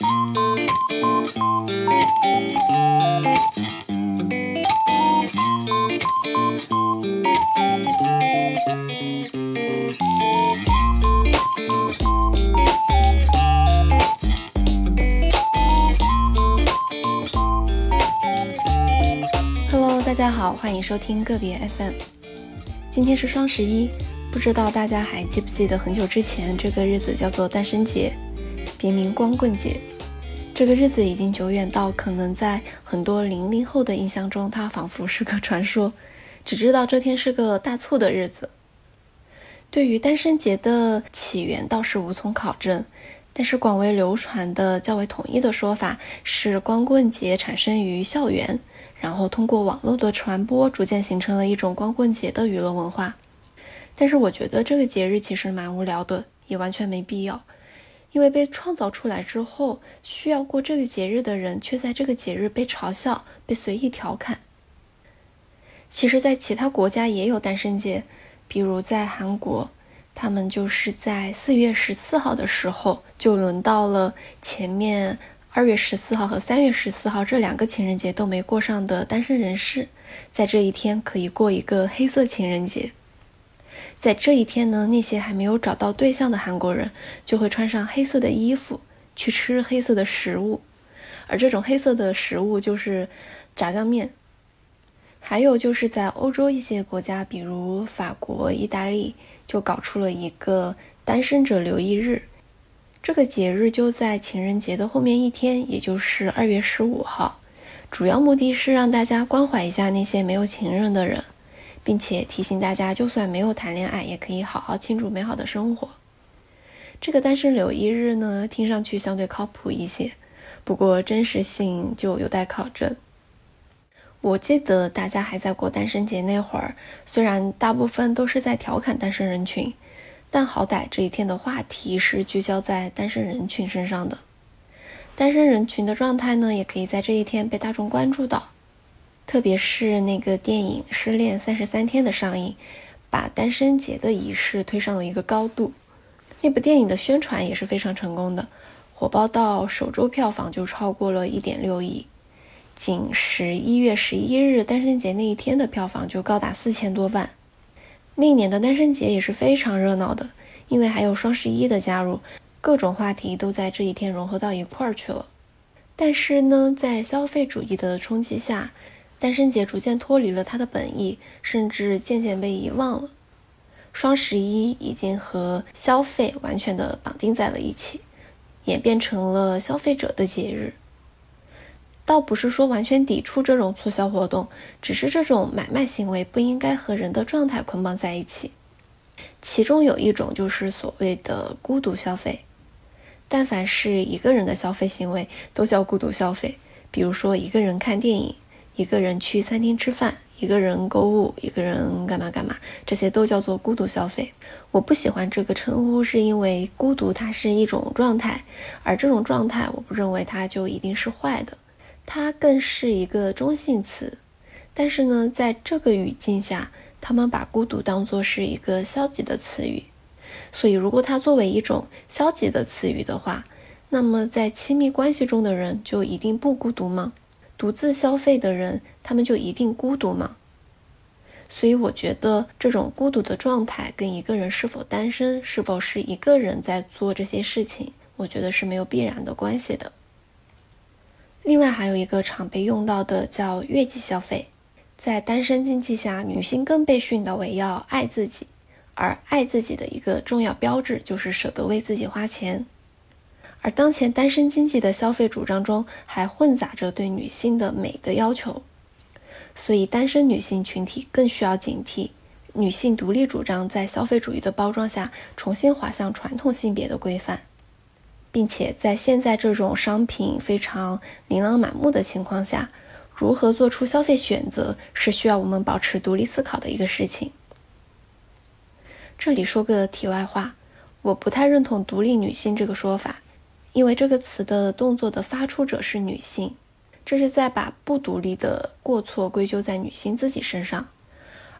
Hello，大家好，欢迎收听个别 FM。今天是双十一，不知道大家还记不记得很久之前这个日子叫做单身节，别名光棍节。这个日子已经久远到可能在很多零零后的印象中，它仿佛是个传说，只知道这天是个大促的日子。对于单身节的起源倒是无从考证，但是广为流传的较为统一的说法是，光棍节产生于校园。然后通过网络的传播，逐渐形成了一种光棍节的娱乐文化。但是我觉得这个节日其实蛮无聊的，也完全没必要。因为被创造出来之后，需要过这个节日的人却在这个节日被嘲笑、被随意调侃。其实，在其他国家也有单身节，比如在韩国，他们就是在四月十四号的时候，就轮到了前面。二月十四号和三月十四号这两个情人节都没过上的单身人士，在这一天可以过一个黑色情人节。在这一天呢，那些还没有找到对象的韩国人就会穿上黑色的衣服去吃黑色的食物，而这种黑色的食物就是炸酱面。还有就是在欧洲一些国家，比如法国、意大利，就搞出了一个单身者留一日。这个节日就在情人节的后面一天，也就是二月十五号。主要目的是让大家关怀一下那些没有情人的人，并且提醒大家，就算没有谈恋爱，也可以好好庆祝美好的生活。这个单身留一日呢，听上去相对靠谱一些，不过真实性就有待考证。我记得大家还在过单身节那会儿，虽然大部分都是在调侃单身人群。但好歹这一天的话题是聚焦在单身人群身上的，单身人群的状态呢，也可以在这一天被大众关注到。特别是那个电影《失恋三十三天》的上映，把单身节的仪式推上了一个高度。那部电影的宣传也是非常成功的，火爆到首周票房就超过了一点六亿，仅十一月十一日单身节那一天的票房就高达四千多万。那一年的单身节也是非常热闹的，因为还有双十一的加入，各种话题都在这一天融合到一块儿去了。但是呢，在消费主义的冲击下，单身节逐渐脱离了它的本意，甚至渐渐被遗忘了。双十一已经和消费完全的绑定在了一起，演变成了消费者的节日。倒不是说完全抵触这种促销活动，只是这种买卖行为不应该和人的状态捆绑在一起。其中有一种就是所谓的孤独消费，但凡是一个人的消费行为都叫孤独消费。比如说一个人看电影，一个人去餐厅吃饭，一个人购物，一个人干嘛干嘛，这些都叫做孤独消费。我不喜欢这个称呼，是因为孤独它是一种状态，而这种状态我不认为它就一定是坏的。它更是一个中性词，但是呢，在这个语境下，他们把孤独当作是一个消极的词语。所以，如果它作为一种消极的词语的话，那么在亲密关系中的人就一定不孤独吗？独自消费的人，他们就一定孤独吗？所以，我觉得这种孤独的状态跟一个人是否单身、是否是一个人在做这些事情，我觉得是没有必然的关系的。另外还有一个常被用到的叫月季消费，在单身经济下，女性更被训导为要爱自己，而爱自己的一个重要标志就是舍得为自己花钱。而当前单身经济的消费主张中，还混杂着对女性的美的要求，所以单身女性群体更需要警惕女性独立主张在消费主义的包装下重新滑向传统性别的规范。并且在现在这种商品非常琳琅满目的情况下，如何做出消费选择是需要我们保持独立思考的一个事情。这里说个题外话，我不太认同“独立女性”这个说法，因为这个词的动作的发出者是女性，这是在把不独立的过错归咎在女性自己身上。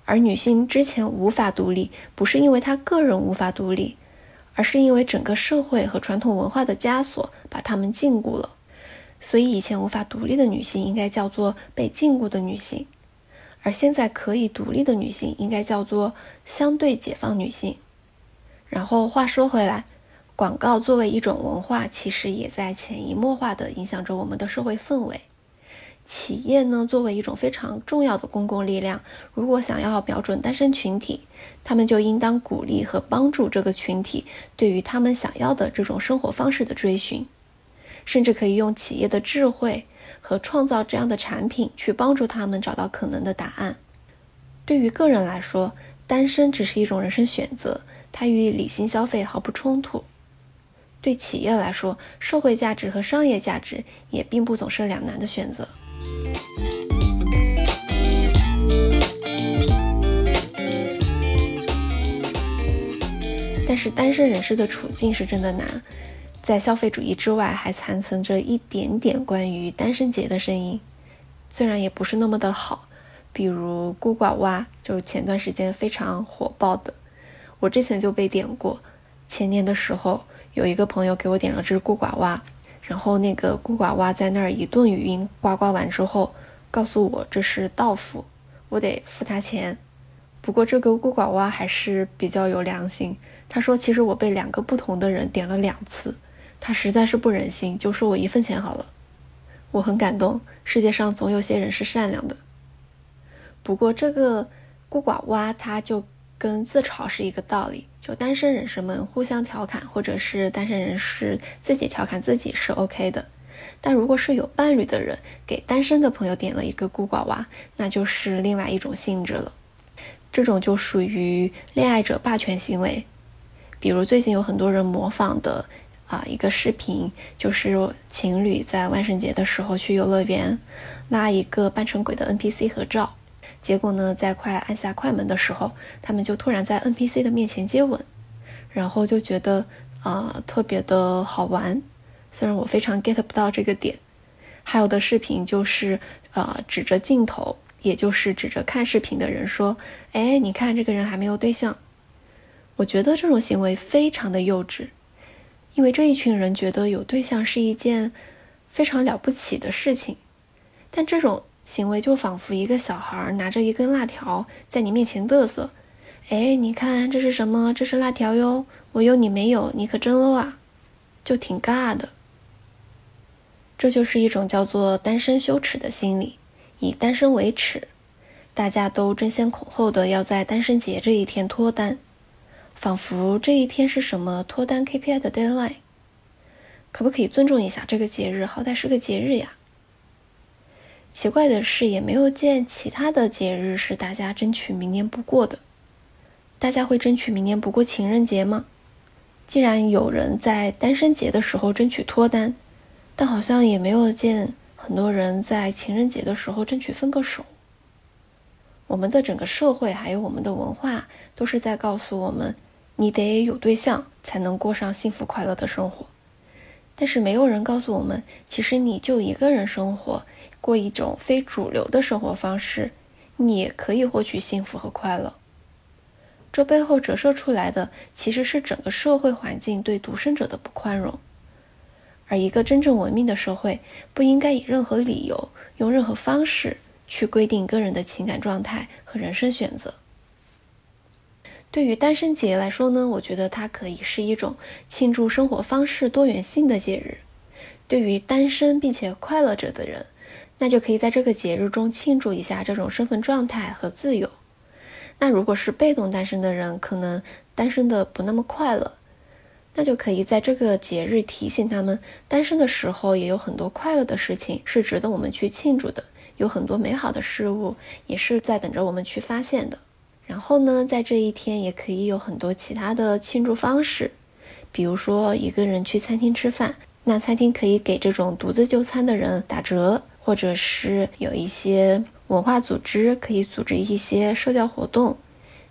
而女性之前无法独立，不是因为她个人无法独立。而是因为整个社会和传统文化的枷锁把她们禁锢了。所以以前无法独立的女性应该叫做被禁锢的女性，而现在可以独立的女性应该叫做相对解放女性。然后话说回来，广告作为一种文化，其实也在潜移默化地影响着我们的社会氛围。企业呢，作为一种非常重要的公共力量，如果想要瞄准单身群体，他们就应当鼓励和帮助这个群体对于他们想要的这种生活方式的追寻。甚至可以用企业的智慧和创造这样的产品去帮助他们找到可能的答案。对于个人来说，单身只是一种人生选择，它与理性消费毫不冲突。对企业来说，社会价值和商业价值也并不总是两难的选择。但是单身人士的处境是真的难。在消费主义之外，还残存着一点点关于单身节的声音，虽然也不是那么的好。比如孤寡蛙，就是前段时间非常火爆的，我之前就被点过。前年的时候，有一个朋友给我点了只孤寡蛙，然后那个孤寡蛙在那儿一顿语音呱呱完之后，告诉我这是盗付，我得付他钱。不过这个孤寡蛙还是比较有良心，他说其实我被两个不同的人点了两次。他实在是不忍心，就收我一份钱好了。我很感动，世界上总有些人是善良的。不过这个孤寡蛙，它就跟自嘲是一个道理。就单身人士们互相调侃，或者是单身人士自己调侃自己是 OK 的。但如果是有伴侣的人给单身的朋友点了一个孤寡娃，那就是另外一种性质了。这种就属于恋爱者霸权行为。比如最近有很多人模仿的。啊，一个视频就是情侣在万圣节的时候去游乐园，拉一个扮成鬼的 NPC 合照，结果呢，在快按下快门的时候，他们就突然在 NPC 的面前接吻，然后就觉得啊特别的好玩，虽然我非常 get 不到这个点。还有的视频就是呃指着镜头，也就是指着看视频的人说，哎，你看这个人还没有对象，我觉得这种行为非常的幼稚。因为这一群人觉得有对象是一件非常了不起的事情，但这种行为就仿佛一个小孩拿着一根辣条在你面前嘚瑟，哎，你看这是什么？这是辣条哟，我有你没有？你可真 low 啊，就挺尬的。这就是一种叫做单身羞耻的心理，以单身为耻，大家都争先恐后的要在单身节这一天脱单。仿佛这一天是什么脱单 KPI 的 deadline，可不可以尊重一下这个节日？好歹是个节日呀。奇怪的是，也没有见其他的节日是大家争取明年不过的。大家会争取明年不过情人节吗？既然有人在单身节的时候争取脱单，但好像也没有见很多人在情人节的时候争取分个手。我们的整个社会还有我们的文化，都是在告诉我们。你得有对象才能过上幸福快乐的生活，但是没有人告诉我们，其实你就一个人生活，过一种非主流的生活方式，你也可以获取幸福和快乐。这背后折射出来的其实是整个社会环境对独身者的不宽容，而一个真正文明的社会不应该以任何理由、用任何方式去规定个人的情感状态和人生选择。对于单身节来说呢，我觉得它可以是一种庆祝生活方式多元性的节日。对于单身并且快乐着的人，那就可以在这个节日中庆祝一下这种身份状态和自由。那如果是被动单身的人，可能单身的不那么快乐，那就可以在这个节日提醒他们，单身的时候也有很多快乐的事情是值得我们去庆祝的，有很多美好的事物也是在等着我们去发现的。然后呢，在这一天也可以有很多其他的庆祝方式，比如说一个人去餐厅吃饭，那餐厅可以给这种独自就餐的人打折，或者是有一些文化组织可以组织一些社交活动，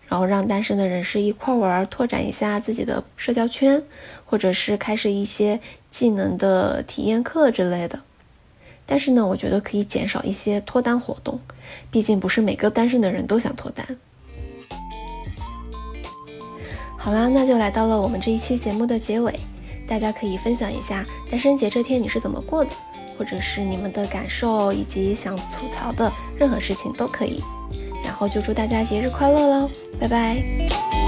然后让单身的人士一块玩，拓展一下自己的社交圈，或者是开设一些技能的体验课之类的。但是呢，我觉得可以减少一些脱单活动，毕竟不是每个单身的人都想脱单。好啦，那就来到了我们这一期节目的结尾，大家可以分享一下单身节这天你是怎么过的，或者是你们的感受以及想吐槽的任何事情都可以。然后就祝大家节日快乐喽，拜拜。